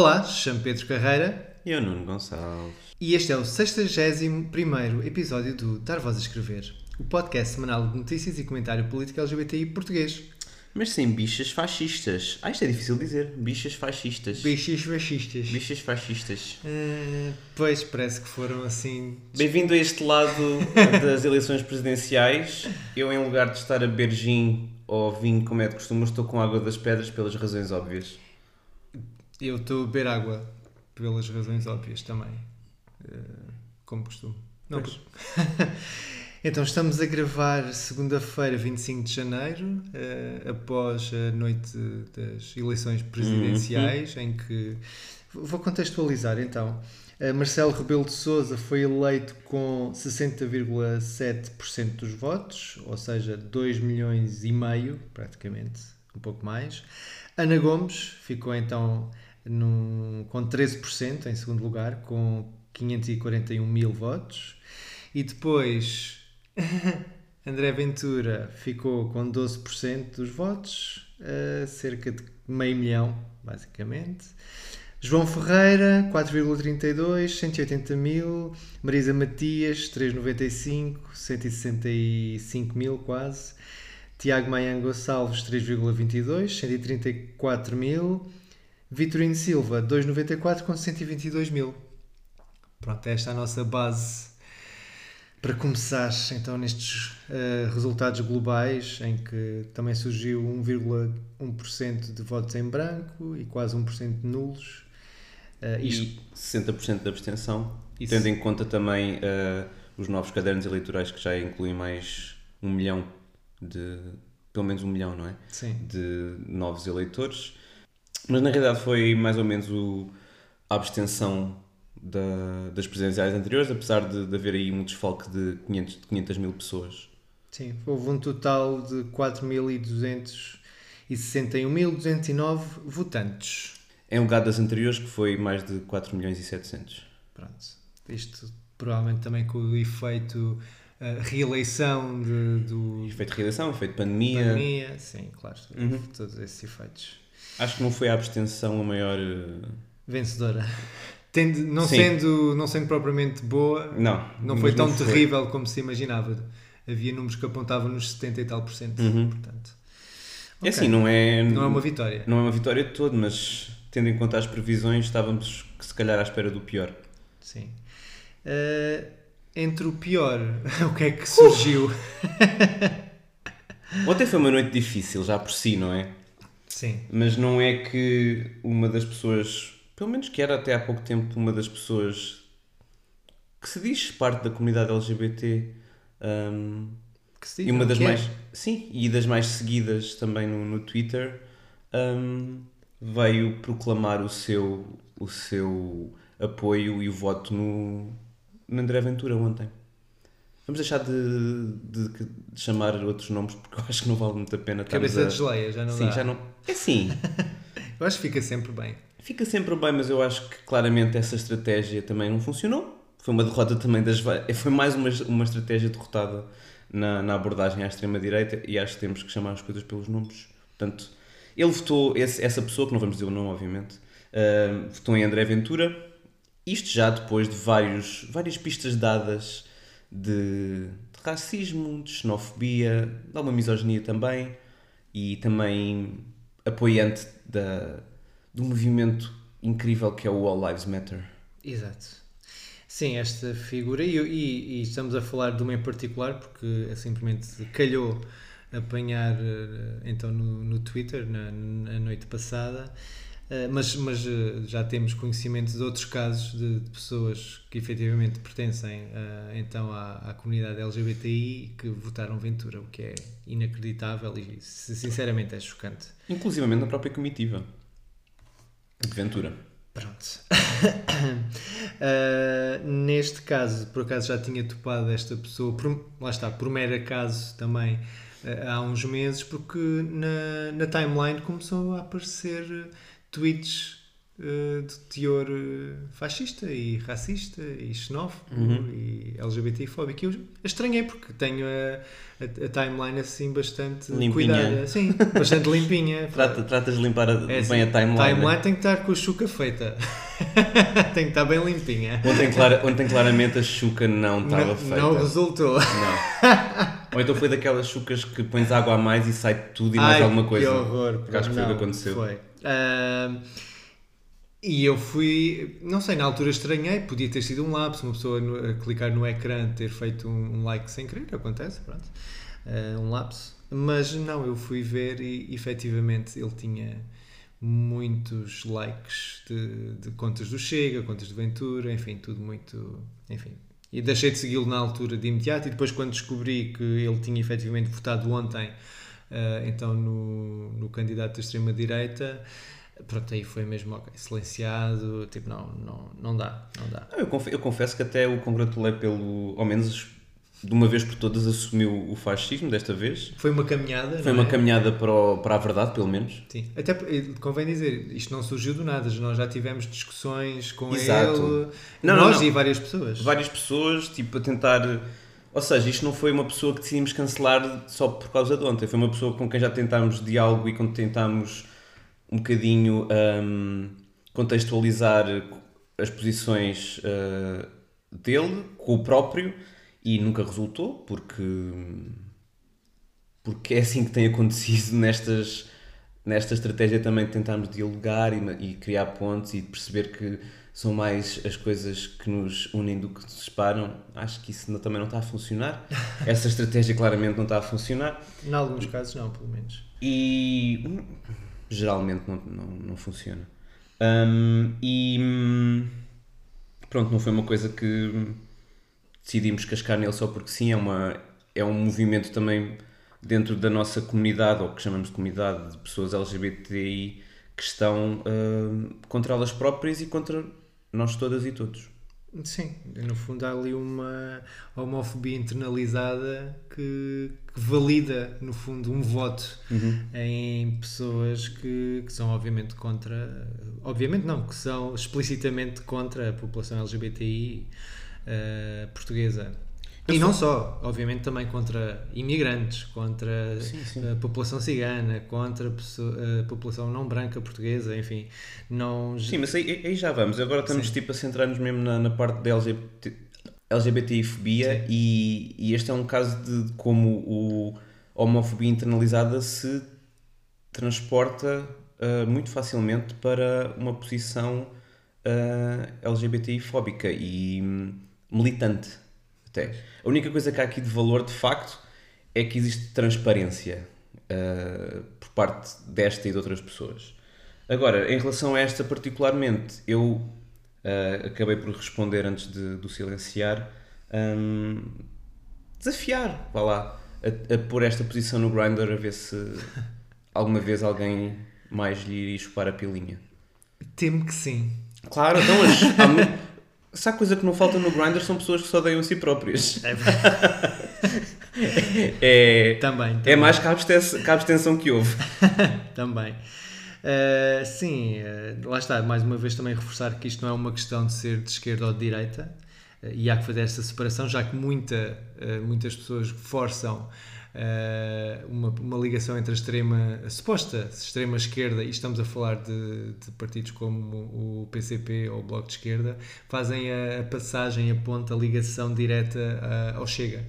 Olá, chamo Pedro Carreira E eu, Nuno Gonçalves. e este é o 61 episódio do Dar Voz a Escrever, o podcast semanal de notícias e comentário político LGBTI português. Mas sem bichas fascistas. Ah, isto é difícil de dizer. Bichas fascistas. Bichos fascistas. Bichas fascistas. Ah, pois, parece que foram assim. Bem-vindo a este lado das eleições presidenciais. Eu, em lugar de estar a gin ou vinho, como é de costume, estou com água das pedras pelas razões óbvias. Eu estou a beber água pelas razões óbvias também, Ah, como costumo. Não, Pois. Então, estamos a gravar segunda-feira, 25 de janeiro, eh, após a noite das eleições presidenciais, em que. Vou contextualizar então. Eh, Marcelo Rebelo de Souza foi eleito com 60,7% dos votos, ou seja, 2 milhões e meio, praticamente, um pouco mais. Ana Gomes ficou então num, com 13% em segundo lugar, com 541 mil votos. E depois André Ventura ficou com 12% dos votos, eh, cerca de meio milhão, basicamente. João Ferreira, 4,32, 180 mil. Marisa Matias, 3,95, 165 mil quase. Tiago Maia Gonçalves, 3,22, 134 mil. Vitorino Silva, 2,94 com 122 mil. Pronto, esta é a nossa base para começar, então, nestes eh, resultados globais, em que também surgiu 1,1% de votos em branco e quase 1% de nulos. Eh, isto, E 60% de abstenção. Isso. Tendo em conta também eh, os novos cadernos eleitorais que já incluem mais um milhão de. pelo menos um milhão, não é? sim, de novos eleitores, mas na realidade foi mais ou menos o, a abstenção da- das presidenciais anteriores, apesar de, de haver aí um desfalque de 500, de 500 mil pessoas. sim, houve um total de 4.261.209 votantes. Em lugar das anteriores, que foi mais de 4 milhões e 700. Pronto. Isto provavelmente também com o efeito eh, reeleição de, do Efeito de reeleição, efeito de pandemia. pandemia. Sim, claro, Uhum. todos esses efeitos. Acho que não foi a abstenção a maior. eh, Vencedora. Tendo- não, Sim. sendo, não sendo propriamente boa, Não. não foi tão foi. terrível como se imaginava. Havia números que apontavam nos 70 e tal por cento. Uhum. Portanto, É ok. assim, não é. Não é uma vitória. Não é uma vitória de todo, mas tendo em conta as previsões, estávamos se calhar à espera do pior. Sim. Eh, entre o pior, o que é que surgiu? Ontem foi uma noite difícil, já por si, não é? Sim. Mas não é que uma das pessoas, pelo menos que era até há pouco tempo, uma das pessoas que se diz parte da comunidade LGBT se e uma das que é. mais sim e das mais seguidas também no, no Twitter hum, veio proclamar o seu o seu apoio e o voto no, no André Ventura ontem. Vamos deixar de, de- de chamar outros nomes porque eu acho que não vale muito a pena Cabeça a... de geleia, já não Sim, dá. já não. É sim. Eu acho que fica sempre bem. Fica sempre bem, mas eu acho que claramente essa estratégia também não funcionou. Foi uma derrota também das. Foi mais uma, uma estratégia derrotada na, na abordagem à extrema-direita e acho que temos que chamar as coisas pelos nomes. Portanto, ele votou, esse- essa pessoa, que não vamos dizer o nome, obviamente, ah, votou em André Ventura. Isto já depois de vários, várias pistas dadas de, de racismo, de xenofobia, de alguma misoginia também e também apoiante da, do movimento incrível que é o All Lives Matter. Exato. Sim, esta figura, e, e- e estamos a falar de uma em particular porque é simplesmente calhou apanhar eh, então no, no Twitter na, na noite passada, mas, mas eh, já temos conhecimento de outros casos de, de pessoas que efetivamente pertencem eh, então à, à comunidade LGBTI que votaram Ventura, o que é inacreditável e sinceramente é chocante. Inclusivamente na própria comitiva. De Ventura. Pronto. Uh, neste caso, por acaso já tinha topado esta pessoa, por, lá está, por mero acaso também uh, há uns meses, porque na, na timeline começou a aparecer tweets uh, de teor uh, fascista e racista e xenófobo e LGBTfóbico. Eu estranhei porque tenho a, a, a timeline assim bastante Limpinha. cuidada. Sim, bastante limpinha. Trata, tratas de limpar a- É bem assim, a timeline. né? tem que estar com a chuca feita. tem que estar bem limpinha. Ontem, clara- ontem claramente a chuca não estava feita. não resultou. Não. Ou então foi daquelas chucas que pões água a mais e sai tudo e mais Ai, alguma coisa. Que horror. Porque acho que foi o que aconteceu. Foi. Ahm, e eu fui, não sei, na altura estranhei, podia ter sido um lapso, uma pessoa no- clicar no ecrã ter feito um, um like sem querer, acontece, pronto. Ah, um lapso. Mas não, eu fui ver e efetivamente ele tinha muitos likes de, de contas do Chega, contas de Ventura, enfim, tudo muito. Enfim. E deixei de segui-lo na altura de imediato e depois quando descobri que ele tinha efetivamente votado ontem, então no, no candidato da extrema-direita, pronto, aí foi mesmo ok, silenciado, tipo, não, não, não dá, não dá. Eu, confe- eu confesso que até o congratulei pelo, ao menos de uma vez por todas, assumiu o fascismo desta vez. Foi uma caminhada, Foi não uma é? caminhada para, o- para a verdade, pelo menos. Sim, até convém dizer, isto não surgiu do nada, nós já tivemos discussões com Exato. ele, Não, não, nós não. e várias pessoas. Várias pessoas, tipo, a tentar. Ou seja, isto não foi uma pessoa que decidimos cancelar só por causa de ontem. Foi uma pessoa com quem já tentámos diálogo e quem tentámos um bocadinho hum, contextualizar as posições uh, dele com o próprio e nunca resultou porque porque é assim que tem acontecido nestas nesta estratégia também de tentarmos dialogar e, e criar pontos e perceber que são mais as coisas que nos unem do que nos separam acho que isso não- também não está a funcionar essa estratégia claramente não está a funcionar Em alguns casos não, pelo menos. e hum, geralmente não, não, não funciona. Hum, e hum, pronto, não foi uma coisa que decidimos cascar nele só porque sim, é, uma, é um movimento também dentro da nossa comunidade, ou que chamamos de comunidade de pessoas LGBTI que estão hum, contra elas próprias e contra nós todas e todos. Sim, no fundo há ali uma homofobia internalizada que, que valida, no fundo, um voto em pessoas que, que são obviamente contra, obviamente não, que são explicitamente contra a população LGBTI eh, portuguesa. E não só, obviamente também contra imigrantes, contra Sim, sim. a população cigana, contra a a população não branca portuguesa, enfim, não... Sim, mas aí, aí já vamos. Agora estamos tipo a centrar-nos mesmo na, na parte da LGBT, LGBTI-fobia e, e este é um caso de, como o, a homofobia internalizada se transporta ah, muito facilmente para uma posição ah, LGBTI-fóbica e hum, militante até. A única coisa que há aqui de valor, de facto, é que existe transparência ah, por parte desta e de outras pessoas. Agora, em relação a esta particularmente, eu ah, acabei por responder antes de, do silenciar, hum, desafiar, vá lá, a, a pôr esta posição no Grindr a ver se alguma vez alguém mais lhe iria chupar a pilinha. Temo que sim. Claro, então, há se há coisa que não falta no Grindr são pessoas que só odeiam a si próprias. É, Também, é também. mais que a abstenção, que a abstenção que houve. Também. Uh, sim, uh, lá está, mais uma vez também reforçar que isto não é uma questão de ser de esquerda ou de direita uh, e há que fazer essa separação, já que muita, muitas pessoas forçam uma, uma ligação entre a extrema, a suposta extrema esquerda, e estamos a falar de, de partidos como o PCP ou o Bloco de Esquerda, fazem a, a passagem, a ponta, a ligação direta uh, ao Chega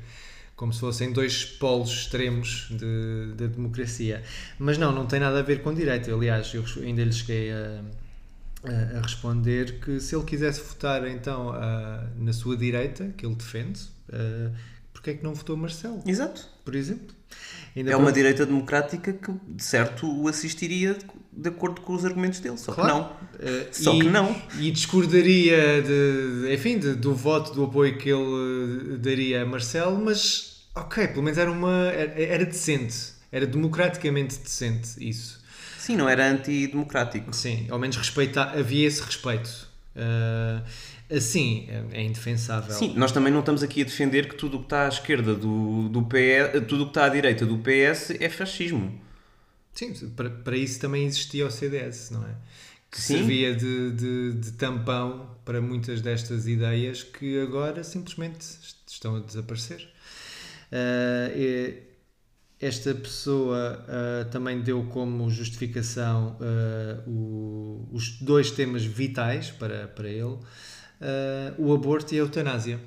como se fossem dois polos extremos de, da democracia. Mas não, não tem nada a ver com direito. Aliás, eu ainda lhe cheguei a, a, a responder que se ele quisesse votar então a- na sua direita, que ele defende, uh, porque é que não votou Marcelo, Exato. Por exemplo? Ainda É uma direita democrática que, de certo, o assistiria de acordo com os argumentos dele. Só Claro. que não. Uh, Só e, que não. E discordaria de, enfim, de- do voto, do apoio que ele uh, daria a Marcelo, mas ok, pelo menos era uma era, era decente, era democraticamente decente isso. Sim, não era antidemocrático. Sim, ao menos respeita, havia esse respeito. Ah, assim, é, é indefensável. Sim, nós também não estamos aqui a defender que tudo o que está à esquerda do, do PS, tudo o que está à direita do PS é fascismo. Sim, para, para isso também existia o CDS, não é? Que Sim. servia de, de, de tampão para muitas destas ideias que agora simplesmente est- estão a desaparecer. E esta pessoa ah, também deu como justificação ah, o- os dois temas vitais para, para ele: ah, o aborto e a eutanásia.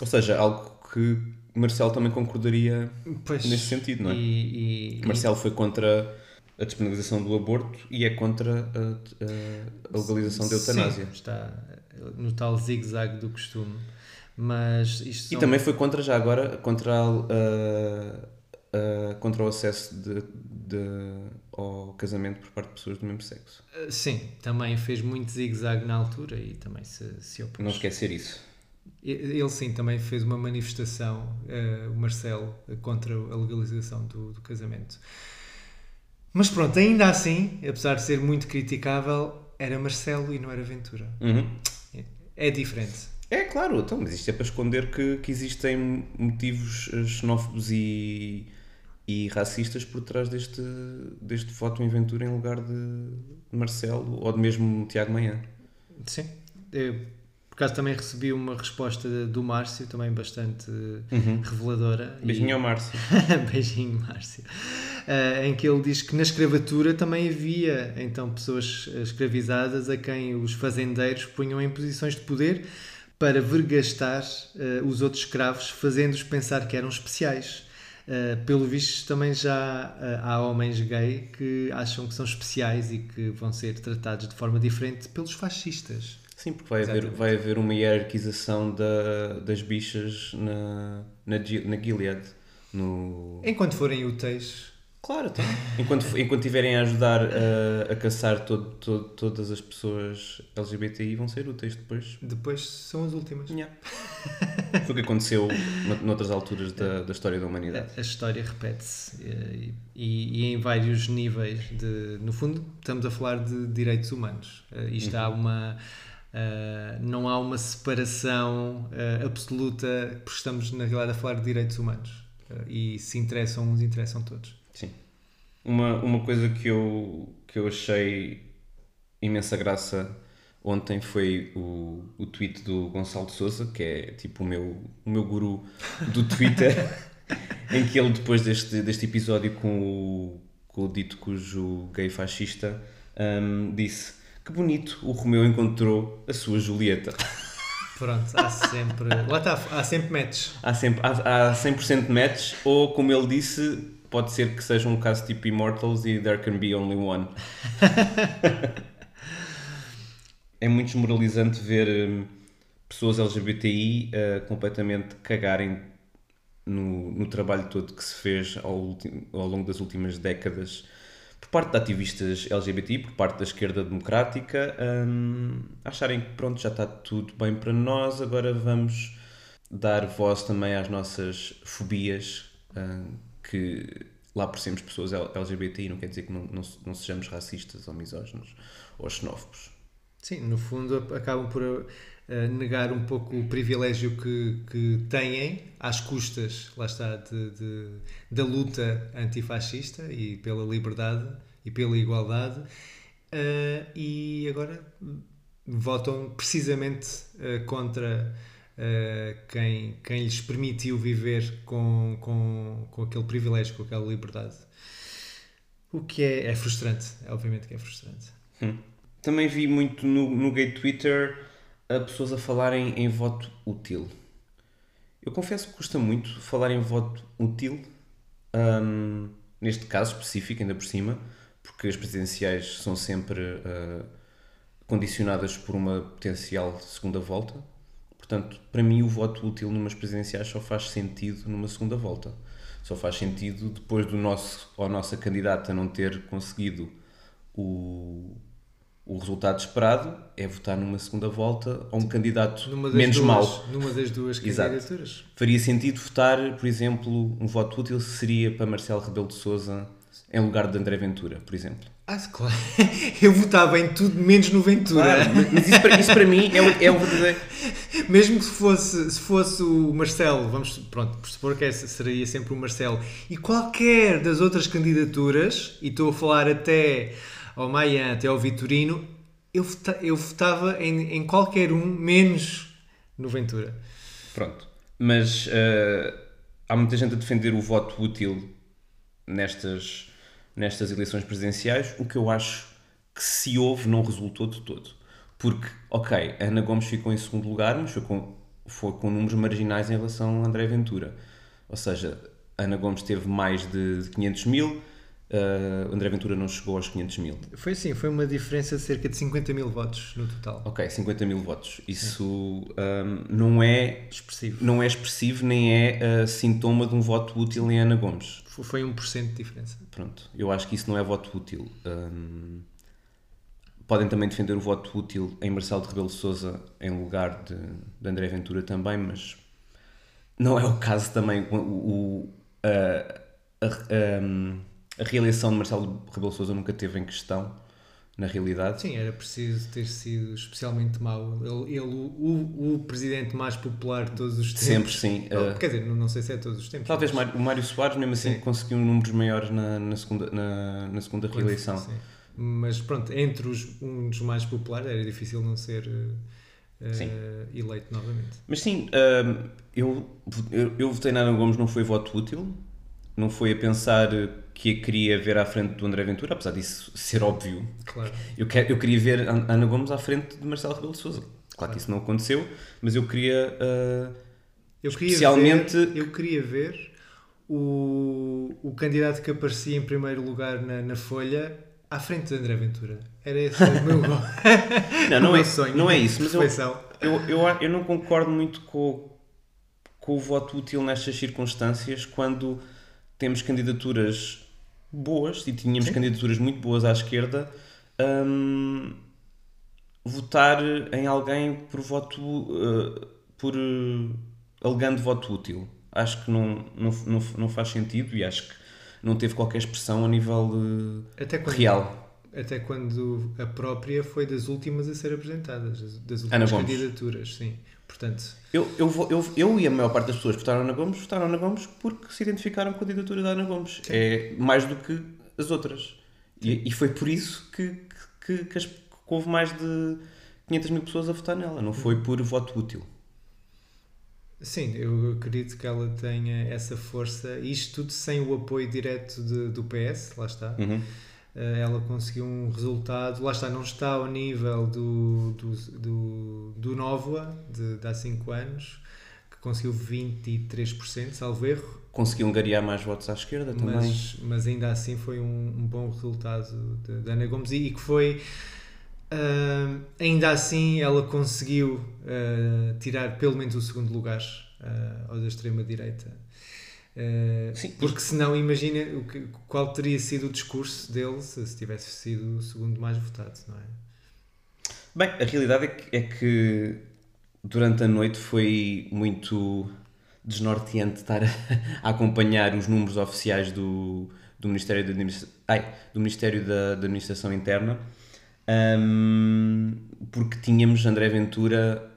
Ou seja, algo que Marcelo também concordaria Pois, nesse sentido, não é? E, e- Marcelo foi contra a despenalização do aborto e é contra a, a- legalização da eutanásia. Sim, está no tal zigue-zague do costume. Mas isto E são- também foi contra, já agora, contra, a- a- a- contra o acesso de, de- ao casamento por parte de pessoas do mesmo sexo. Uh, Sim, também fez muito zigue-zague na altura e também se, se opôs. Não esquecer isso. Ele sim também fez uma manifestação, uh, o Marcelo, uh, contra a legalização do, do casamento. Mas pronto, ainda assim, apesar de ser muito criticável, era Marcelo e não era Ventura. Uhum. É, é diferente. É claro, então, mas isto é para esconder que, que existem motivos eh, xenófobos e, e racistas por trás deste, deste voto em Ventura em lugar de Marcelo ou de mesmo Tiago Manhã. Sim. Eu, por acaso também recebi uma resposta do Márcio, também bastante reveladora. E- Beijinho ao Márcio. Beijinho, Márcio. Ah, em que ele diz que na escravatura também havia então pessoas escravizadas a quem os fazendeiros punham em posições de poder para vergastar ah, os outros escravos, fazendo-os pensar que eram especiais. Ah, pelo visto, também já ah, há homens gay que acham que são especiais e que vão ser tratados de forma diferente pelos fascistas. Sim, porque vai haver, vai haver uma hierarquização da, das bichas na, na, na Gilead. No... Enquanto forem úteis, Claro, então. Enquanto, enquanto tiverem a ajudar a, a caçar todo, todo- todas as pessoas LGBTI, vão ser úteis depois. depois são as últimas. Yeah. Foi o que aconteceu no- noutras alturas da, da história da humanidade. A história repete-se eh, e, e em vários níveis. De, no fundo, estamos a falar de direitos humanos. Eh, Isto há uma. eh, não há uma separação eh, absoluta, porque estamos, na realidade, a falar de direitos humanos. Eh, e se interessam uns, interessam todos. Sim. Uma, uma coisa que eu, que eu achei imensa graça ontem foi o, o tweet do Gonçalo de Souza, que é tipo o meu, o meu guru do Twitter, em que ele, depois deste, deste episódio com o, com o dito cujo gay fascista, hum, disse que bonito o Romeu encontrou a sua Julieta. Pronto, há sempre. lá está, há sempre matches. Há, sempre, há, há 100% match, ou como ele disse, pode ser que seja um caso tipo Immortals e There Can Be Only One. é muito desmoralizante ver hum, pessoas LGBTI uh, completamente cagarem no, no trabalho todo que se fez ao, ao longo das últimas décadas por parte de ativistas LGBTI, por parte da esquerda democrática, hum, acharem que pronto, já está tudo bem para nós, agora vamos dar voz também às nossas fobias, hum, que lá por sermos pessoas LGBTI não quer dizer que não, não, não sejamos racistas ou misóginos ou xenófobos. Sim, no fundo acabam por eh, negar um pouco o privilégio que, que têm às custas, lá está, de, de- da luta antifascista e pela liberdade e pela igualdade eh, e agora votam precisamente eh, contra eh, quem, quem lhes permitiu viver com, com, com aquele privilégio, com aquela liberdade. O que é, é frustrante, obviamente que é frustrante. Também vi muito no, no gay Twitter a pessoas a falarem em voto útil. Eu confesso que custa muito falar em voto útil, hum, neste caso específico, ainda por cima, porque as presidenciais são sempre ah, condicionadas por uma potencial segunda volta. Portanto, para mim, o voto útil numas presidenciais só faz sentido numa segunda volta. Só faz sentido depois do nosso ou a nossa candidata não ter conseguido o, o resultado esperado, é votar numa segunda volta a um candidato menos duas, mau. Numa das duas Exato. candidaturas. Faria sentido votar, por exemplo, um voto útil seria para Marcelo Rebelo de Souza em lugar de André Ventura, por exemplo. Ah, claro. Eu votava em tudo menos no Ventura. Claro, mas isso para, isso para mim é, o- é um verdadeiro. Mesmo que se fosse, se fosse o Marcelo, vamos pronto, por supor que essa seria sempre o Marcelo, e qualquer das outras candidaturas, e estou a falar até ao Maia, até ao Vitorino, eu, vota- eu votava em, em qualquer um, menos no Ventura. Pronto. Mas eh, há muita gente a defender o voto útil nestas, nestas eleições presidenciais, o que eu acho que se houve não resultou de todo. Porque, ok, Ana Gomes ficou em segundo lugar, mas foi com, foi com números marginais em relação a André Ventura. Ou seja, Ana Gomes teve mais de, de 500 mil, eh, André Ventura não chegou aos 500 mil. Foi assim, foi uma diferença de cerca de 50 mil votos no total. Ok, 50 mil votos. Isso ahm, não é Expressivo. não é expressivo nem é ah, sintoma de um voto útil em Ana Gomes. Foi- Foi 1% de diferença. Pronto, eu acho que isso não é voto útil. Ahm, podem também defender o voto útil em Marcelo de Rebelo de Sousa em lugar de, de André Ventura também, mas não é o caso também. O, o- a, a- ahm, a reeleição de Marcelo Rebelo de Sousa nunca teve em questão, na realidade. Sim, era preciso ter sido especialmente mau. Ele, ele o, o, presidente mais popular de todos os tempos. Sempre, sim. Oh, Ah, Quer dizer, não, não sei se é todos os tempos. Talvez mas- o Mário Soares, mesmo assim, Sim. conseguiu números maiores na, na segunda, na, na segunda Quando- reeleição. sim. Mas pronto, entre os, um dos mais populares era difícil não ser eh, eh, Sim. eleito novamente. Mas sim, hum, eu, eu, eu votei na Ana Gomes, não foi voto útil, não foi a pensar que a queria ver à frente do André Ventura, apesar disso ser óbvio. Claro. Eu, quero, eu queria ver Ana Gomes à frente de Marcelo Rebelo de Sousa. Claro que isso não aconteceu, mas eu queria. uh, Eu queria Especialmente- ver, eu queria ver o, o candidato que aparecia em primeiro lugar na, na Folha à frente de André Ventura. Era esse o meu, Não, não o é, meu sonho. não é isso, mas eu, eu, eu, eu não concordo muito com, com o voto útil nestas circunstâncias quando temos candidaturas boas e tínhamos Sim. candidaturas muito boas à esquerda. hum, votar em alguém por voto uh, por uh, alegando voto útil acho que não, não, não, não faz sentido e acho que não teve qualquer expressão a nível uh, Até quando, real Até quando a própria foi das últimas a ser apresentadas, das- Ana últimas Gomes. candidaturas, sim. Portanto, Eu, eu, vou- eu, eu e a maior parte das pessoas que votaram na Gomes votaram na Gomes porque se identificaram com a candidatura da Ana Gomes. É mais do que as outras. E, e foi por isso que, que, que, as- que houve mais de 500 mil pessoas a votar nela. Não foi por voto útil. sim, eu acredito que ela tenha essa força, isto tudo sem o apoio direto de- do PS, lá está. Uhum. Eh, ela conseguiu um resultado, lá está, não está ao nível do, do, do, do Nóvoa, de, de há 5 anos, que conseguiu 23%, salvo erro, Conseguiu angariar mais votos à esquerda também. mas, mas ainda assim foi um, um bom resultado de Ana Gomes. E, e que foi ah, ainda assim ela conseguiu ah, tirar pelo menos o segundo lugar ah, ao da extrema direita Ah, Sim. porque senão imagina o que, qual teria sido o discurso dele se, se tivesse sido o segundo mais votado não é? Bem, a realidade é que, é que durante a noite foi muito desnorteante estar a, a acompanhar os números oficiais do, do Ministério, da, ai, do Ministério da, da Administração Interna, hum, porque tínhamos André Ventura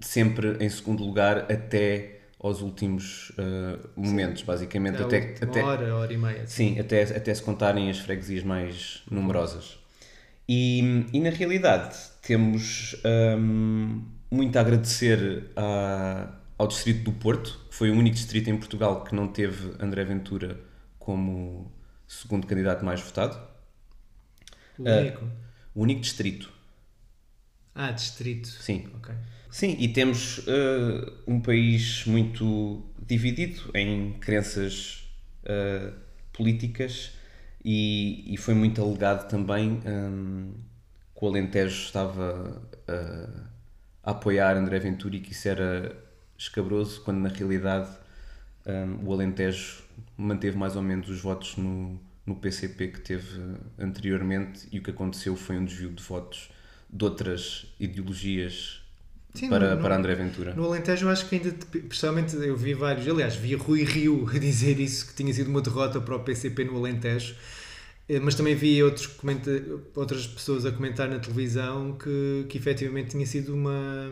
sempre em segundo lugar até aos últimos uh, momentos, basicamente. a Até, até, hora, hora e meia Sim, até, até se contarem as freguesias mais numerosas. E, e na realidade temos hum, muito a agradecer a- ao Distrito do Porto, que foi o único distrito em Portugal que não teve André Ventura como segundo candidato mais votado. o único O único distrito, ah, distrito sim. ok Sim, e temos eh, um país muito dividido em crenças eh, políticas e, e foi muito alegado também hum, que o Alentejo estava eh, a apoiar André Ventura e que isso era escabroso, quando na realidade hum, o Alentejo manteve mais ou menos os votos no, no PCP que teve anteriormente e o que aconteceu foi um desvio de votos de outras ideologias Sim, para, no- para André Ventura. No Alentejo eu acho que ainda, pessoalmente eu vi vários, aliás, vi Rui Rio a dizer isso, que tinha sido uma derrota para o PCP no Alentejo. Eh, Mas também vi outros comenta- outras pessoas a comentar na televisão que, que efetivamente tinha sido uma,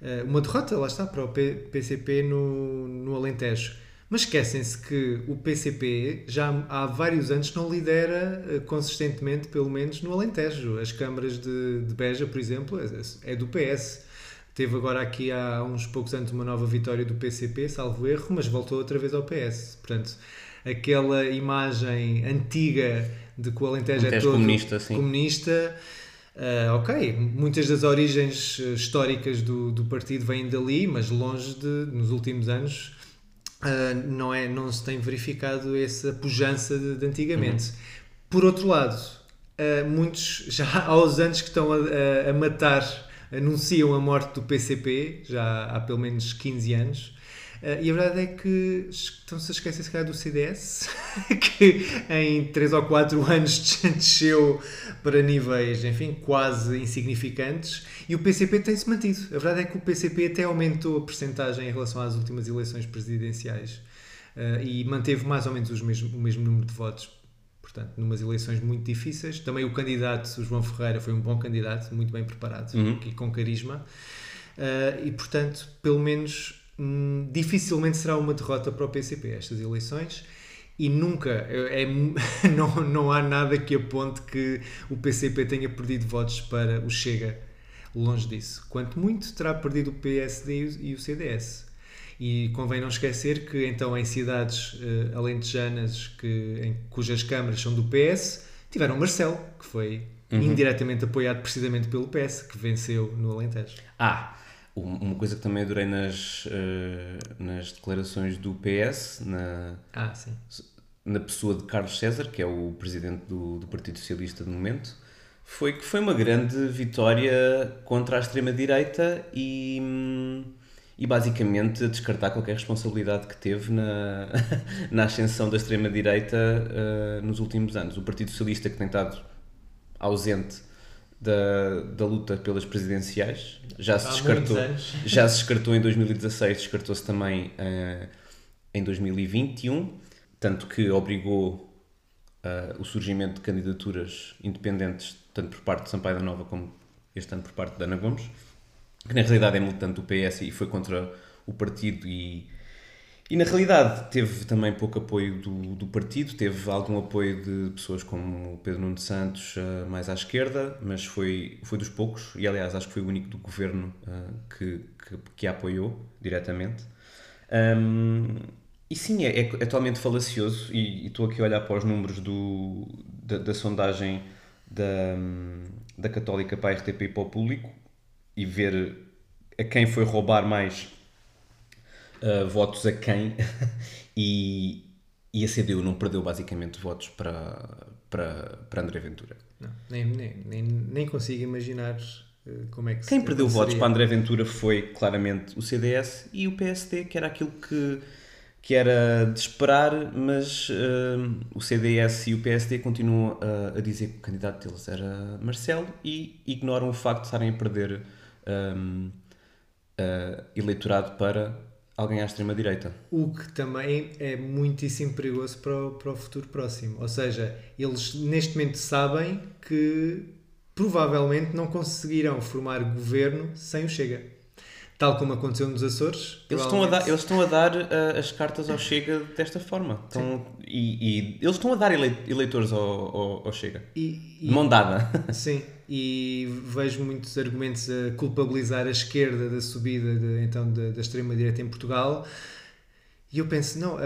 eh, uma derrota, lá está, para o PCP no, no Alentejo. Mas esquecem-se que o PCP já há vários anos não lidera eh, consistentemente, pelo menos no Alentejo. As câmaras de, de Beja, por exemplo, é, é do PS. Teve agora aqui há uns poucos anos uma nova vitória do PCP, salvo erro, mas voltou outra vez ao PS. Portanto, aquela imagem antiga de que o Alentejo, é Alentejo todo comunista, sim. comunista, ah, ok, muitas das origens eh, históricas do, do partido vêm dali, mas longe de, nos últimos anos, ah, não, é, não se tem verificado essa pujança de, de antigamente. Por outro lado, ah, muitos já há aos anos que estão a, a- a matar, anunciam a morte do PCP, já há pelo menos 15 anos. Ah, e a verdade é que estão-se a esquecer, se calhar, do CDS, que em 3 ou 4 anos desceu para níveis, enfim, quase insignificantes. E o PCP tem-se mantido. A verdade é que o PCP até aumentou a percentagem em relação às últimas eleições presidenciais ah, e manteve mais ou menos os mesmo, o mesmo número de votos. Portanto, numas eleições muito difíceis. Também o candidato, o João Ferreira, foi um bom candidato, muito bem preparado Uhum. e com carisma. Uh, e, portanto, pelo menos hum, dificilmente será uma derrota para o PCP estas eleições. E nunca, é, é- não, não há nada que aponte que o PCP tenha perdido votos para o Chega. Longe disso. Quanto muito terá perdido o PSD e o, e o CDS. E convém não esquecer que, então, em cidades eh, alentejanas que, em, cujas câmaras são do PS, tiveram Marcelo, que foi indiretamente apoiado precisamente pelo PS, que venceu no Alentejo. Ah, um- uma coisa que também adorei nas, eh, nas declarações do PS, na, Ah, na pessoa de Carlos César, que é o presidente do, do Partido Socialista de momento, foi que foi uma grande vitória contra a extrema-direita e, hum, e basicamente a descartar qualquer responsabilidade que teve na, na ascensão da extrema-direita eh, nos últimos anos. O Partido Socialista que tem estado ausente da, da luta pelas presidenciais já se Há descartou. já se descartou em 2016, descartou-se também eh, em 2021, tanto que obrigou eh, o surgimento de candidaturas independentes, tanto por parte de Sampaio da Nova como este ano por parte de Ana Gomes, que na realidade é militante do PS e foi contra o partido e, e na realidade teve também pouco apoio do, do partido, teve algum apoio de pessoas como Pedro Nuno Santos, eh, mais à esquerda, mas foi, foi dos poucos, e aliás acho que foi o único do governo eh, que, que, que a apoiou diretamente. Um, e sim, é, é, é totalmente falacioso, e estou aqui a olhar para os números do, da, da sondagem da, da Católica para a RTP e para o público e ver a quem foi roubar mais uh, votos a quem e, e a CDU não perdeu basicamente votos para, para, para André Ventura. Não, nem, nem, nem, nem consigo imaginar eh, como é que Quem perdeu votos para André Ventura foi claramente o CDS e o PSD, que era aquilo que, que era de esperar, mas hum, o CDS e o PSD continuam a, a dizer que o candidato deles era Marcelo e ignoram o facto de estarem a perder hum, uh, eleitorado para alguém à extrema-direita. O que também é muitíssimo perigoso para o, para o futuro próximo. Ou seja, eles neste momento sabem que provavelmente não conseguirão formar governo sem o Chega. Tal como aconteceu nos Açores. Eles estão a dar, eles estão a dar uh, as cartas ao Chega desta forma. Estão, e, e eles estão a dar elei- eleitores ao, ao, ao Chega. E, De mão dada. Sim, e vejo muitos argumentos a culpabilizar a esquerda da subida de, então, da, da extrema-direita em Portugal. E eu penso, não, a,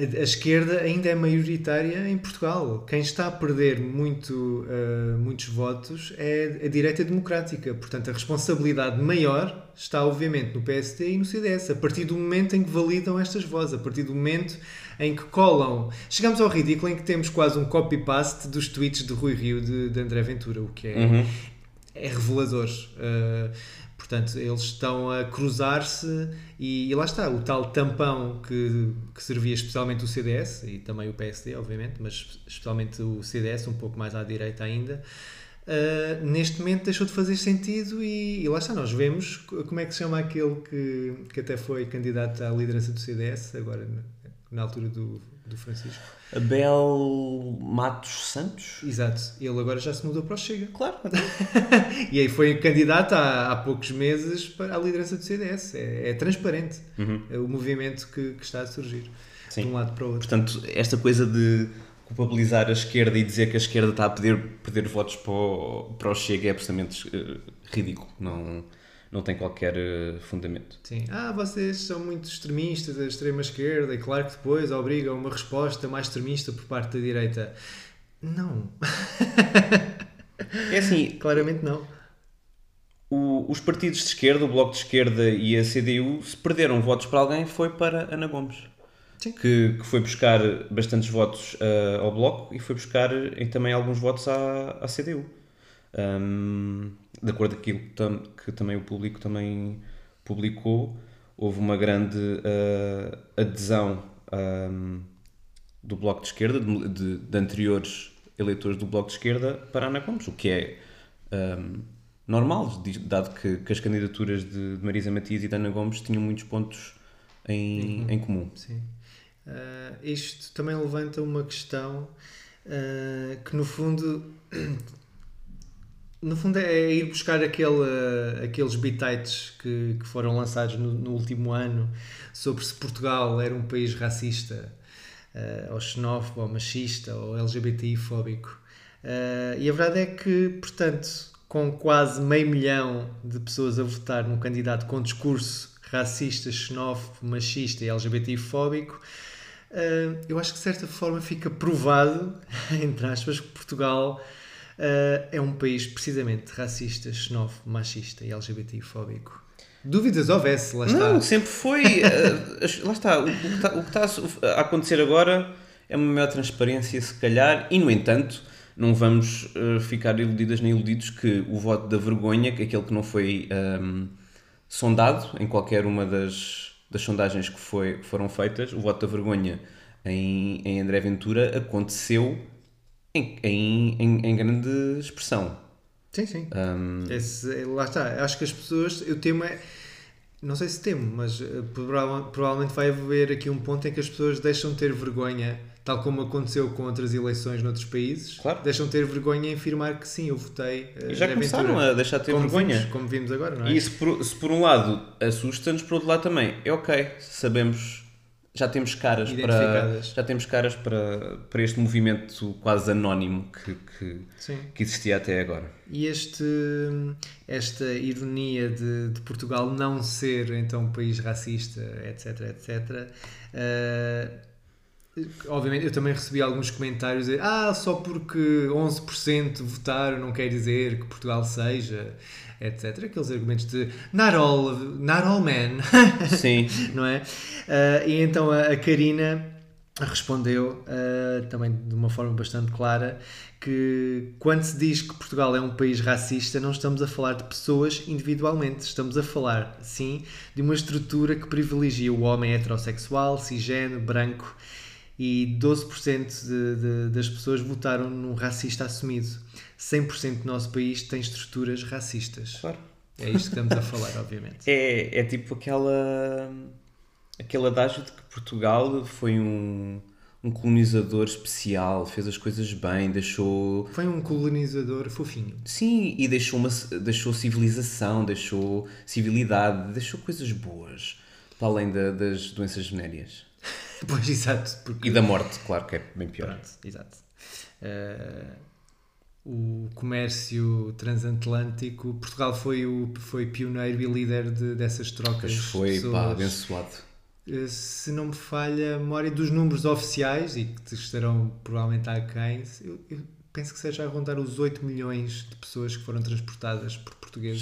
a, a esquerda ainda é maioritária em Portugal. Quem está a perder muito, ah, muitos votos é a direita democrática. Portanto, a responsabilidade maior está, obviamente, no PSD e no CDS. A partir do momento em que validam estas vozes, a partir do momento em que colam. Chegamos ao ridículo em que temos quase um copy-paste dos tweets de Rui Rio de, de André Ventura, o que é, Uhum. é revelador. Uh, portanto, eles estão a cruzar-se e, e lá está, o tal tampão que, que servia especialmente o CDS e também o PSD, obviamente, mas especialmente o CDS, um pouco mais à direita ainda. uh, neste momento deixou de fazer sentido e, e lá está, nós vemos co- como é que se chama aquele que, que até foi candidato à liderança do CDS, agora na, altura do do Francisco. Abel Matos Santos? Exato. Ele agora já se mudou para o Chega. Claro. E aí foi candidato há, há poucos meses para a liderança do CDS. É, é transparente é o movimento que, que está a surgir Sim. de um lado para o outro. Portanto, esta coisa de culpabilizar a esquerda e dizer que a esquerda está a perder, perder votos para o, para o Chega é absolutamente eh, ridículo. Não, não tem qualquer eh, fundamento. Sim. Ah, vocês são muito extremistas da extrema esquerda e claro que depois obrigam uma resposta mais extremista por parte da direita. Não, É assim, claramente não. o- os partidos de esquerda, o Bloco de Esquerda e a CDU, se perderam votos para alguém, foi para Ana Gomes. Sim. Que, que foi buscar bastantes votos ah, ao Bloco e foi buscar eh, também alguns votos à, à CDU. Ahm, de acordo com aquilo que, tam- que também o público também publicou, houve uma grande ah, adesão ahm, do Bloco de Esquerda, de, de- de anteriores eleitores do Bloco de Esquerda, para Ana Gomes, o que é ahm, normal, diz- dado que, que as candidaturas de, de Marisa Matias e de Ana Gomes tinham muitos pontos em, em comum. Sim. Ah, isto também levanta uma questão ah, que no fundo no fundo é ir buscar aquele, aqueles bitites que, que foram lançados no, no último ano sobre se Portugal era um país racista ah, ou xenófobo, ou machista ou LGBTI-fóbico Ah, e a verdade é que, portanto, com quase meio milhão de pessoas a votar num candidato com discurso racista, xenófobo, machista e LGBTI-fóbico, Uh, eu acho que de certa forma fica provado, entre aspas, que Portugal uh, é um país precisamente racista, xenófobo, machista e LGBTI-fóbico. Dúvidas houvesse, lá está. Não, sempre foi. as- lá está. O, o que está, o que está a acontecer agora é uma maior transparência, se calhar, e no entanto, não vamos eh, ficar iludidas nem iludidos que o voto da vergonha, que é aquele que não foi ehm, sondado em qualquer uma das, das sondagens que, foi, que foram feitas, o voto da vergonha em, em André Ventura aconteceu em, em, em, em grande expressão. Sim, sim. Ahm, Esse- lá está. Acho que as pessoas. Eu temo é. Não sei se temo, mas prova- provavelmente vai haver aqui um ponto em que as pessoas deixam de ter vergonha, tal como aconteceu com outras eleições noutros países. Claro. Deixam de ter vergonha em afirmar que sim, eu votei. uh, e já começaram a deixar de ter como vergonha. Vimos, como vimos agora, não é? E isso, por, se por um lado assusta-nos, por outro lado também é ok, sabemos, já temos caras para já temos caras para, para este movimento quase anónimo que, que, que existia até agora. E este, esta ironia de, de Portugal não ser então um país racista, etc, etc. eh, obviamente eu também recebi alguns comentários dizer ah, só porque 11% votaram não quer dizer que Portugal seja, etc. Aqueles argumentos de not all, not all men. Sim, não é? Ah, e então a, a Karina respondeu ah, também de uma forma bastante clara que quando se diz que Portugal é um país racista, não estamos a falar de pessoas individualmente, estamos a falar, sim, de uma estrutura que privilegia o homem heterossexual, cisgênero, branco e 12% de, de, das pessoas votaram num racista assumido. 100% do nosso país tem estruturas racistas. claro. É isto que estamos a falar, obviamente. É, é tipo aquela aquele adágio de que Portugal foi um, um colonizador especial, fez as coisas bem, deixou Foi um colonizador fofinho. Sim, e deixou, uma, deixou civilização, deixou civilidade, deixou coisas boas, para além da- das doenças venéreas. Pois, exato. Porque, E da morte, claro que é bem pior. Pronto, exato. Eh, o comércio transatlântico, Portugal foi, o, foi pioneiro e líder de, dessas trocas. Mas foi, pessoas. pá, abençoado. Eh, Se não me falha a memória dos números oficiais, e que estarão provavelmente aquém, eu, eu penso que seja a rondar os 8 milhões de pessoas que foram transportadas por portugueses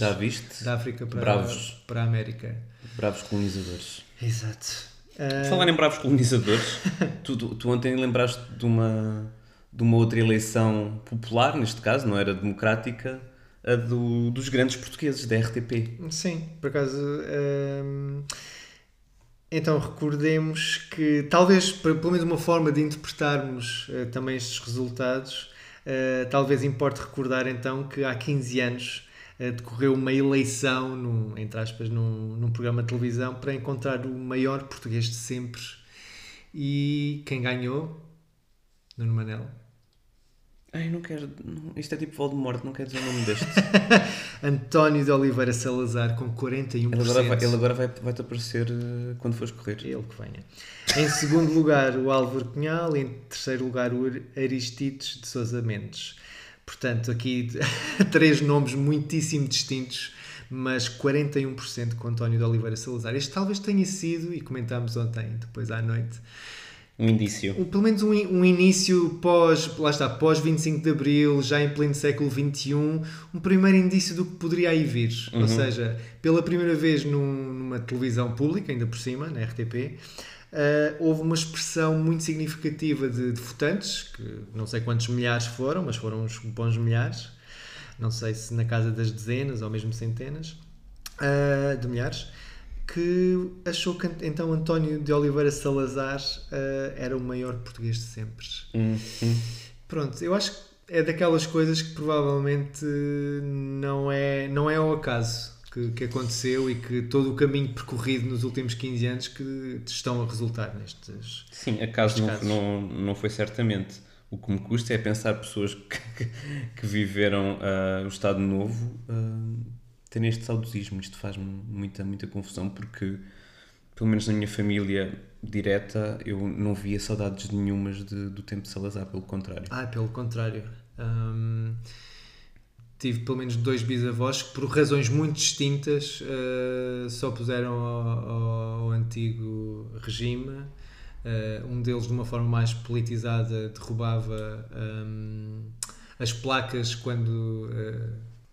da África para, Bravos. para a América. Bravos colonizadores. Exato. Por Falar em bravos colonizadores, tu, tu, tu ontem lembraste de uma, de uma outra eleição popular, neste caso, não era democrática, a do, dos grandes portugueses, da RTP. Sim, por acaso. hum, então recordemos que, talvez, pelo menos uma forma de interpretarmos eh, também estes resultados, eh, talvez importe recordar então que há 15 anos decorreu uma eleição, num, entre aspas, num, num programa de televisão para encontrar o maior português de sempre. E quem ganhou? Nuno Manel. Ai, não quero. isto é tipo Voldemort, não quero dizer o nome deste. António de Oliveira Salazar com 41%. Ele agora, vai, ele agora vai, vai-te aparecer eh, quando fores correr. Ele que venha. Em segundo lugar, o Álvaro Cunhal. Em terceiro lugar, o Aristides de Sousa Mendes. Portanto, aqui três nomes muitíssimo distintos, mas 41% com António de Oliveira Salazar. Este talvez tenha sido, e comentámos ontem, depois à noite, Um indício. um- pelo menos um, um início pós, lá está, pós 25 de Abril, já em pleno século XXI, um primeiro indício do que poderia aí vir. Ou seja, pela primeira vez num- numa televisão pública, ainda por cima, na RTP, ah, houve uma expressão muito significativa de, de votantes, que não sei quantos milhares foram, mas foram uns bons milhares, não sei se na casa das dezenas ou mesmo centenas ah, de milhares, que achou que então António de Oliveira Salazar ah, era o maior português de sempre. Hum, hum. Pronto, eu acho que é daquelas coisas que provavelmente não é, não é ao acaso que, que aconteceu e que todo o caminho percorrido nos últimos 15 anos que estão a resultar nestes. Sim, acaso não, casos. não, não foi certamente. O que me custa é pensar pessoas que, que, viveram ah, o Estado Novo ah, terem este saudosismo. Isto faz-me muita, muita confusão porque, pelo menos na minha família direta, eu não via saudades nenhumas de- do tempo de Salazar, pelo contrário. Ah, pelo contrário. Hum, tive pelo menos dois bisavós que, por razões muito distintas, eh, só puseram ao, ao- antigo regime. Eh, um deles, de uma forma mais politizada, derrubava hum, as placas quando eh,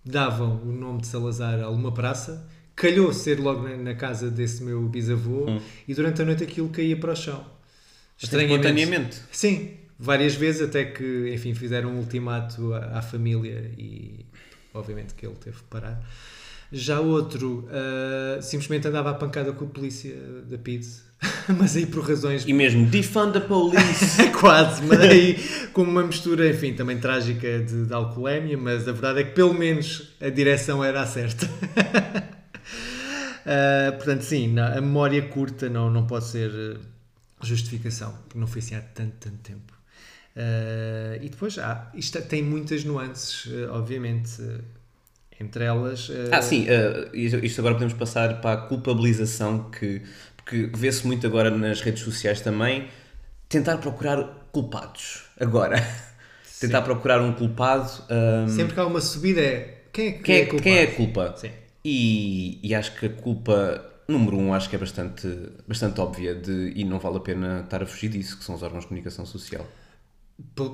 davam o nome de Salazar a uma praça. Calhou ser logo na, na casa desse meu bisavô Hum. e durante a noite aquilo caía para o chão. Espontaneamente. Sim, várias vezes até que, enfim, fizeram um ultimato à, à família e obviamente que ele teve que parar. Já outro ah, simplesmente andava à pancada com a polícia da PIDS, mas aí por razões E mesmo, defund the police! quase, mas aí com uma mistura, enfim, também trágica de, de alcoolemia, mas a verdade é que pelo menos a direção era a certa. Ah, portanto, sim, a memória curta não, não pode ser eh, justificação, porque não foi assim há tanto, tanto tempo. Ah, e depois, ah, isto tem muitas nuances, eh, obviamente, eh, entre elas. eh, Ah, sim, uh, isto isto agora podemos passar para a culpabilização, que, porque vê-se muito agora nas redes sociais também, tentar procurar culpados. Agora, tentar procurar um culpado. um, Sempre que há uma subida é. Quem é que quem, é, culpado? quem é a culpa? Sim. E, e acho que a culpa, número um, acho que é bastante, bastante óbvia de, e não vale a pena estar a fugir disso, que são os órgãos de comunicação social.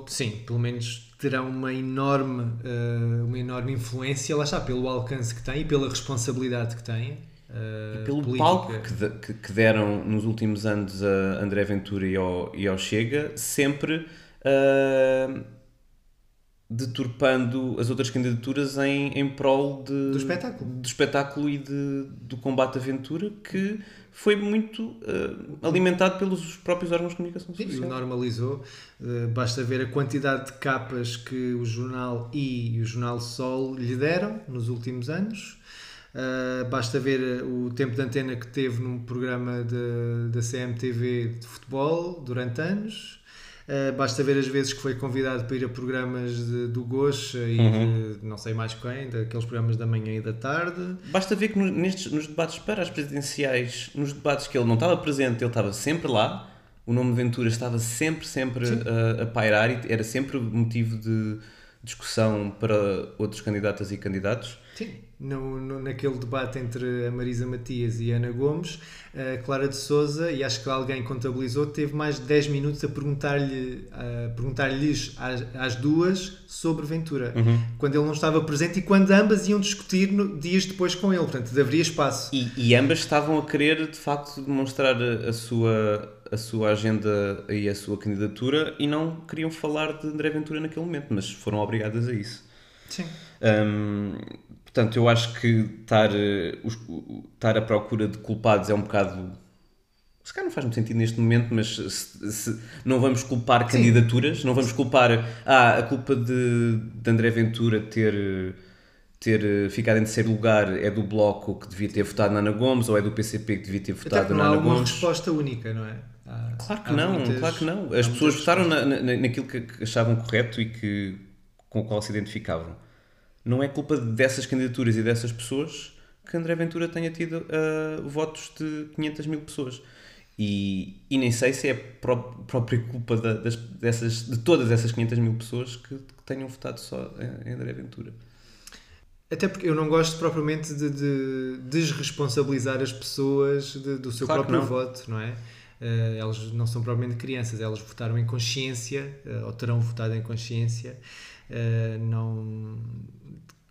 Sim, pelo menos terão uma enorme, eh, uma enorme influência, lá está, pelo alcance que têm e pela responsabilidade que têm. eh, Pelo política. palco que, que- deram nos últimos anos a André Ventura e ao, e ao Chega, sempre ah, deturpando as outras candidaturas em, em prol de, Do espetáculo. do espetáculo e de, do combate à aventura, que foi muito ah, alimentado pelos próprios órgãos de comunicação Sim, social. normalizou. Eh, basta ver a quantidade de capas que o jornal I e o jornal Sol lhe deram nos últimos anos. Eh, basta ver o tempo de antena que teve num programa da CMTV de futebol durante anos. Eh, basta ver as vezes que foi convidado para ir a programas de- do Gocha e de não sei mais quem, daqueles programas da manhã e da tarde. Basta ver que no- nestes, nos debates para as presidenciais, nos debates que ele não estava presente, ele estava sempre lá, o nome Ventura estava sempre, sempre a, a pairar e era sempre motivo de discussão para outros candidatas e candidatos. Sim. No, no- naquele debate entre a Marisa Matias e a Ana Gomes, a Clara de Souza, e acho que alguém contabilizou, teve mais de 10 minutos a perguntar-lhe, a perguntar-lhes às, às duas sobre Ventura, quando ele não estava presente e quando ambas iam discutir no- dias depois com ele, portanto haveria espaço. E, e ambas estavam a querer, de facto, demonstrar a, a sua, a sua agenda e a sua candidatura e não queriam falar de André Ventura naquele momento, mas foram obrigadas a isso. Sim. Hum, portanto, eu acho que estar, eh, estar à procura de culpados é um bocado. Se calhar não faz muito sentido neste momento, mas se, se- não vamos culpar candidaturas, não vamos culpar ah, a culpa de, de André Ventura ter, ter eh, ficado em terceiro lugar é do Bloco que devia ter votado na Ana Gomes ou é do PCP que devia ter Até votado porque na não há uma Gomes. resposta única, não é? Claro que não, muitas- claro que não. As pessoas votaram na- na- naquilo que, achavam correto e que, com o qual se identificavam. Não é culpa dessas candidaturas e dessas pessoas que André Ventura tenha tido ah, votos de 500 mil pessoas. E, e nem sei se é pró- própria culpa da- das, dessas, de todas essas 500 mil pessoas que, que tenham votado só em, André Ventura. Até porque eu não gosto propriamente de, de desresponsabilizar as pessoas de- do seu Claro próprio não. voto, não é? Eh, elas não são propriamente crianças, elas votaram em consciência, eh, ou terão votado em consciência. Eh, não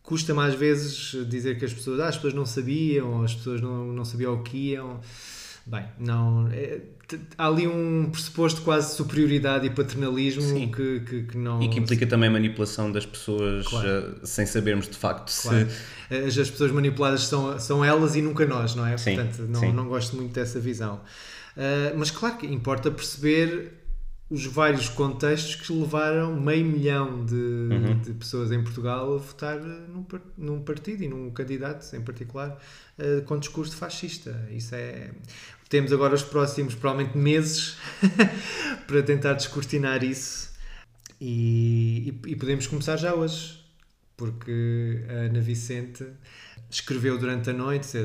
custa-me às vezes dizer que as pessoas, ah, as pessoas não sabiam, ou as pessoas não, não sabiam o que iam. Bem, não. é, há ali um pressuposto quase de superioridade e paternalismo que, que, que não. E que implica também a manipulação das pessoas Claro. sem sabermos de facto Claro. se. As, as pessoas manipuladas são, são elas e nunca nós, não é? Sim, Portanto, não, sim. não gosto muito dessa visão. Ah, mas claro que importa perceber os vários contextos que levaram meio milhão de, Uhum. de pessoas em Portugal a votar num, par- num partido e num candidato em particular ah, com discurso fascista. Isso é. Temos agora os próximos, provavelmente, meses para tentar descortinar isso e, e- e podemos começar já hoje, porque a Ana Vicente escreveu durante a noite,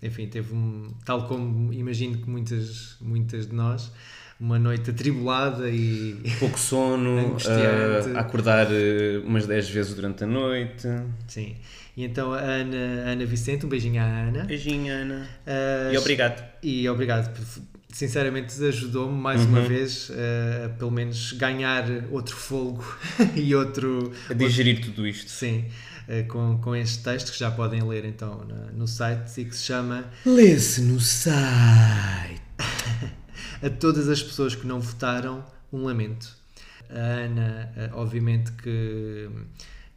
enfim, teve um, tal como imagino que muitas, muitas de nós, uma noite atribulada e pouco sono, ah, acordar ah, umas 10 vezes durante a noite. sim. E então a Ana, a Ana Vicente, um beijinho à Ana. Beijinho, Ana. Ah, E obrigado. E obrigado. Sinceramente, ajudou-me mais uma Uhum. vez a, a pelo menos ganhar outro fogo e outro. A digerir tudo isto. Sim, eh, com, com este texto que já podem ler então no site e que se chama Lê-se no site. A todas as pessoas que não votaram, um lamento. A Ana, eh, obviamente que,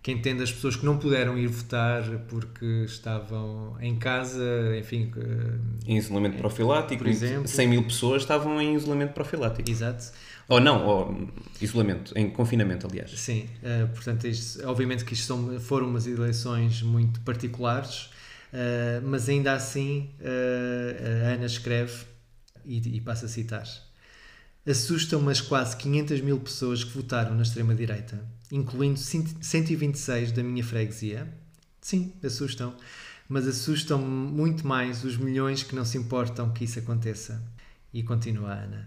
que entende as pessoas que não puderam ir votar porque estavam em casa, enfim. Em isolamento profilático. Por exemplo. 100 mil pessoas estavam em isolamento profilático. Exato. Ou não, ou isolamento, em confinamento, aliás. Sim, eh, portanto, isto- obviamente que isto são, foram umas eleições muito particulares, eh, mas ainda assim eh, a Ana escreve e, e passa a citar: Assustam-me as quase 500 mil pessoas que votaram na extrema-direita, incluindo 126 da minha freguesia. Sim, assustam, mas assustam-me muito mais os milhões que não se importam que isso aconteça. E continua a Ana.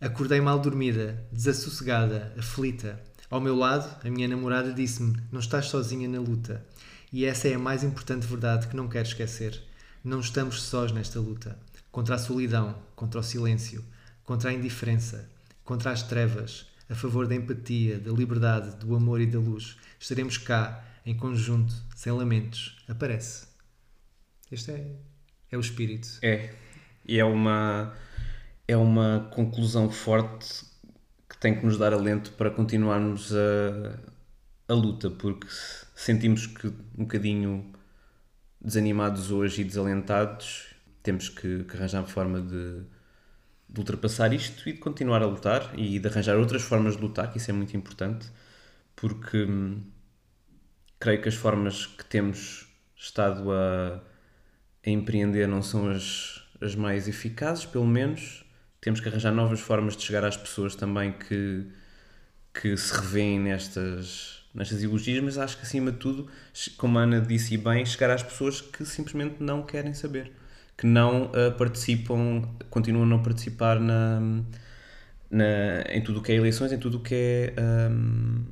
Acordei mal dormida, desassossegada, aflita. Ao meu lado, a minha namorada disse-me: Não estás sozinha na luta. E essa é a mais importante verdade que não quero esquecer. Não estamos sós nesta luta. Contra a solidão, contra o silêncio, contra a indiferença, contra as trevas, a favor da empatia, da liberdade, do amor e da luz. Estaremos cá, em conjunto, sem lamentos. Aparece. Este é, é o espírito. É. E é uma, é uma conclusão forte que tem que nos dar alento para continuarmos a, a luta, porque sentimos que um bocadinho desanimados hoje e desalentados, temos que, que arranjar forma de, de ultrapassar isto e de continuar a lutar e de arranjar outras formas de lutar, que isso é muito importante, porque hum, creio que as formas que temos estado a, a empreender não são as, as mais eficazes, pelo menos. Temos que arranjar novas formas de chegar às pessoas também que, que se revêem nestas, nestas ideologias, mas acho que acima de tudo, como a Ana disse bem, chegar às pessoas que simplesmente não querem saber, que não ah, participam, continuam a não participar na, na, em tudo o que é eleições, em tudo o que é ahm,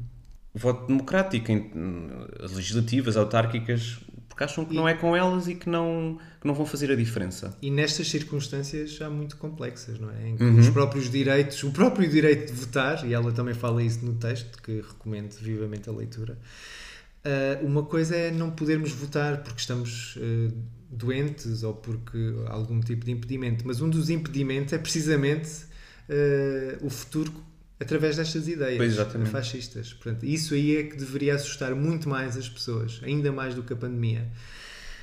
voto democrático, em as legislativas, autárquicas, porque acham que não é com elas e que não, que não vão fazer a diferença. E nestas circunstâncias já muito complexas, não é? Em que Uhum. os próprios direitos, o próprio direito de votar, e ela também fala isso no texto, que recomendo vivamente a leitura. Ah, uma coisa é não podermos votar porque estamos ah, doentes ou porque há algum tipo de impedimento, mas um dos impedimentos é precisamente ah, o futuro através destas ideias Pois, fascistas. Portanto, isso aí é que deveria assustar muito mais as pessoas, ainda mais do que a pandemia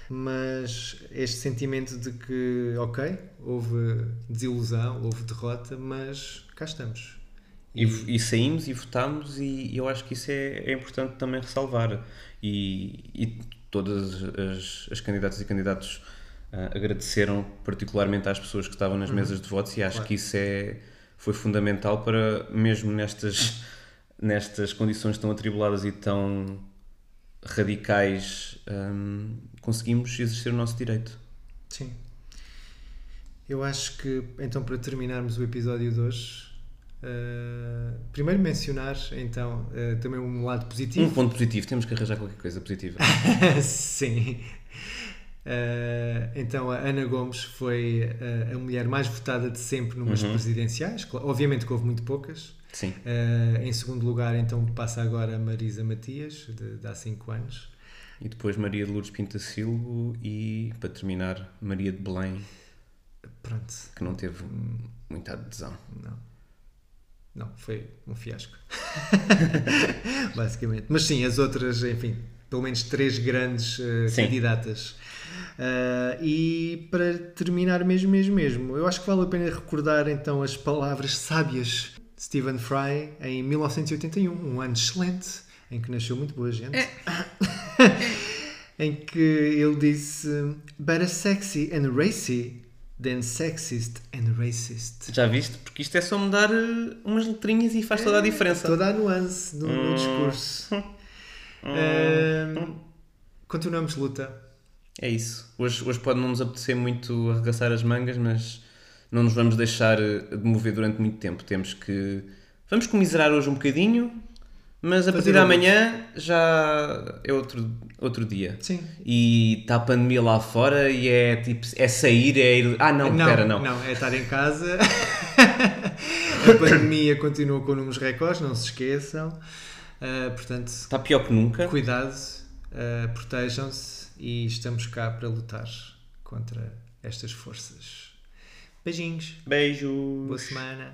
mas este sentimento de que, ok, houve desilusão, houve derrota, mas cá estamos. E, e saímos e votámos e eu acho que isso é, é importante também ressalvar. E, e todas as, as candidatas e candidatos ah, agradeceram particularmente às pessoas que estavam nas mesas de votos e acho Claro. que isso é, foi fundamental para, mesmo nestas, nestas condições tão atribuladas e tão radicais, hum, conseguimos exercer o nosso direito. Sim. Eu acho que, então, para terminarmos o episódio de hoje, eh, primeiro mencionar, então, eh, também um lado Um positivo. ponto positivo, temos que arranjar qualquer coisa positiva. Sim. Eh, então, a Ana Gomes foi a mulher mais votada de sempre numas presidenciais. Cla- Obviamente que houve muito poucas. Sim. Em segundo lugar, então, passa agora a Marisa Matias, de, de há 5 anos. E depois Maria de Lourdes Pinta Silva e, para terminar, Maria de Belém, Pronto. que não teve muita adesão. Não. Não, foi um fiasco. Basicamente. Mas sim, as outras, enfim, pelo menos três grandes Sim. candidatas. Ah, e para terminar mesmo, mesmo, mesmo, eu acho que vale a pena recordar então as palavras sábias de Stephen Fry em 1981, um ano excelente, em que nasceu muito boa gente. em que ele disse Better sexy and racy than sexist and racist. Já viste? Porque isto é só mudar eh, umas letrinhas e faz toda a diferença. Toda a nuance no, no discurso. Ahm, continuamos luta. É isso. Hoje, hoje pode não nos apetecer muito arregaçar as mangas, mas não nos vamos deixar eh, de mover durante muito tempo. Temos que. Vamos comiserar hoje um bocadinho, mas a Fazer partir de amanhã já é outro, outro dia. Sim. E está a pandemia lá fora e é tipo. É sair, é ir. Ah, não, espera, não. Não, é estar em casa. a pandemia continua com números recordes, não se esqueçam. Ah, portanto, Está pior que nunca. cuidado, ah, protejam-se e estamos cá para lutar contra estas forças. Beijinhos, Beijos. boa semana.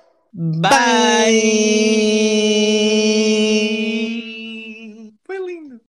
Bye! Foi lindo!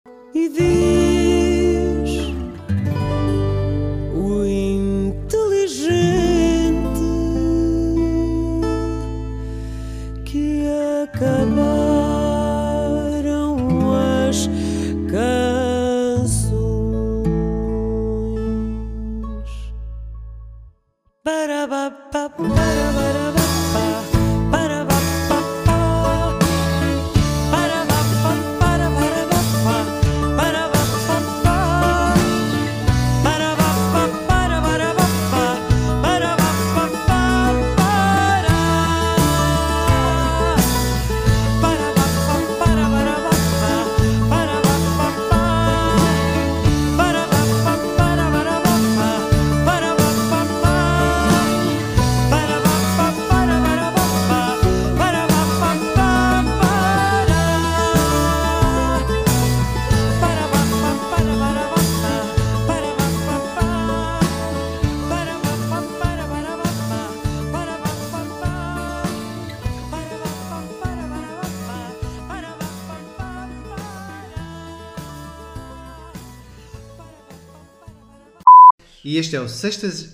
E este é o sextas.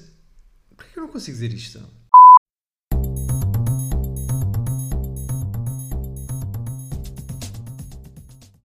Por que eu não consigo dizer isto?